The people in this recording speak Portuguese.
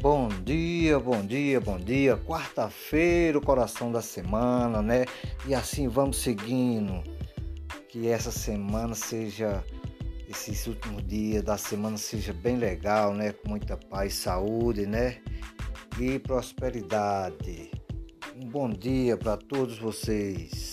Bom dia, bom dia, bom dia. Quarta-feira, o coração da semana, né? E assim vamos seguindo. Que essa semana seja, esses últimos dias da semana seja bem legal, né? Com muita paz, saúde, né? E prosperidade. Um bom dia para todos vocês.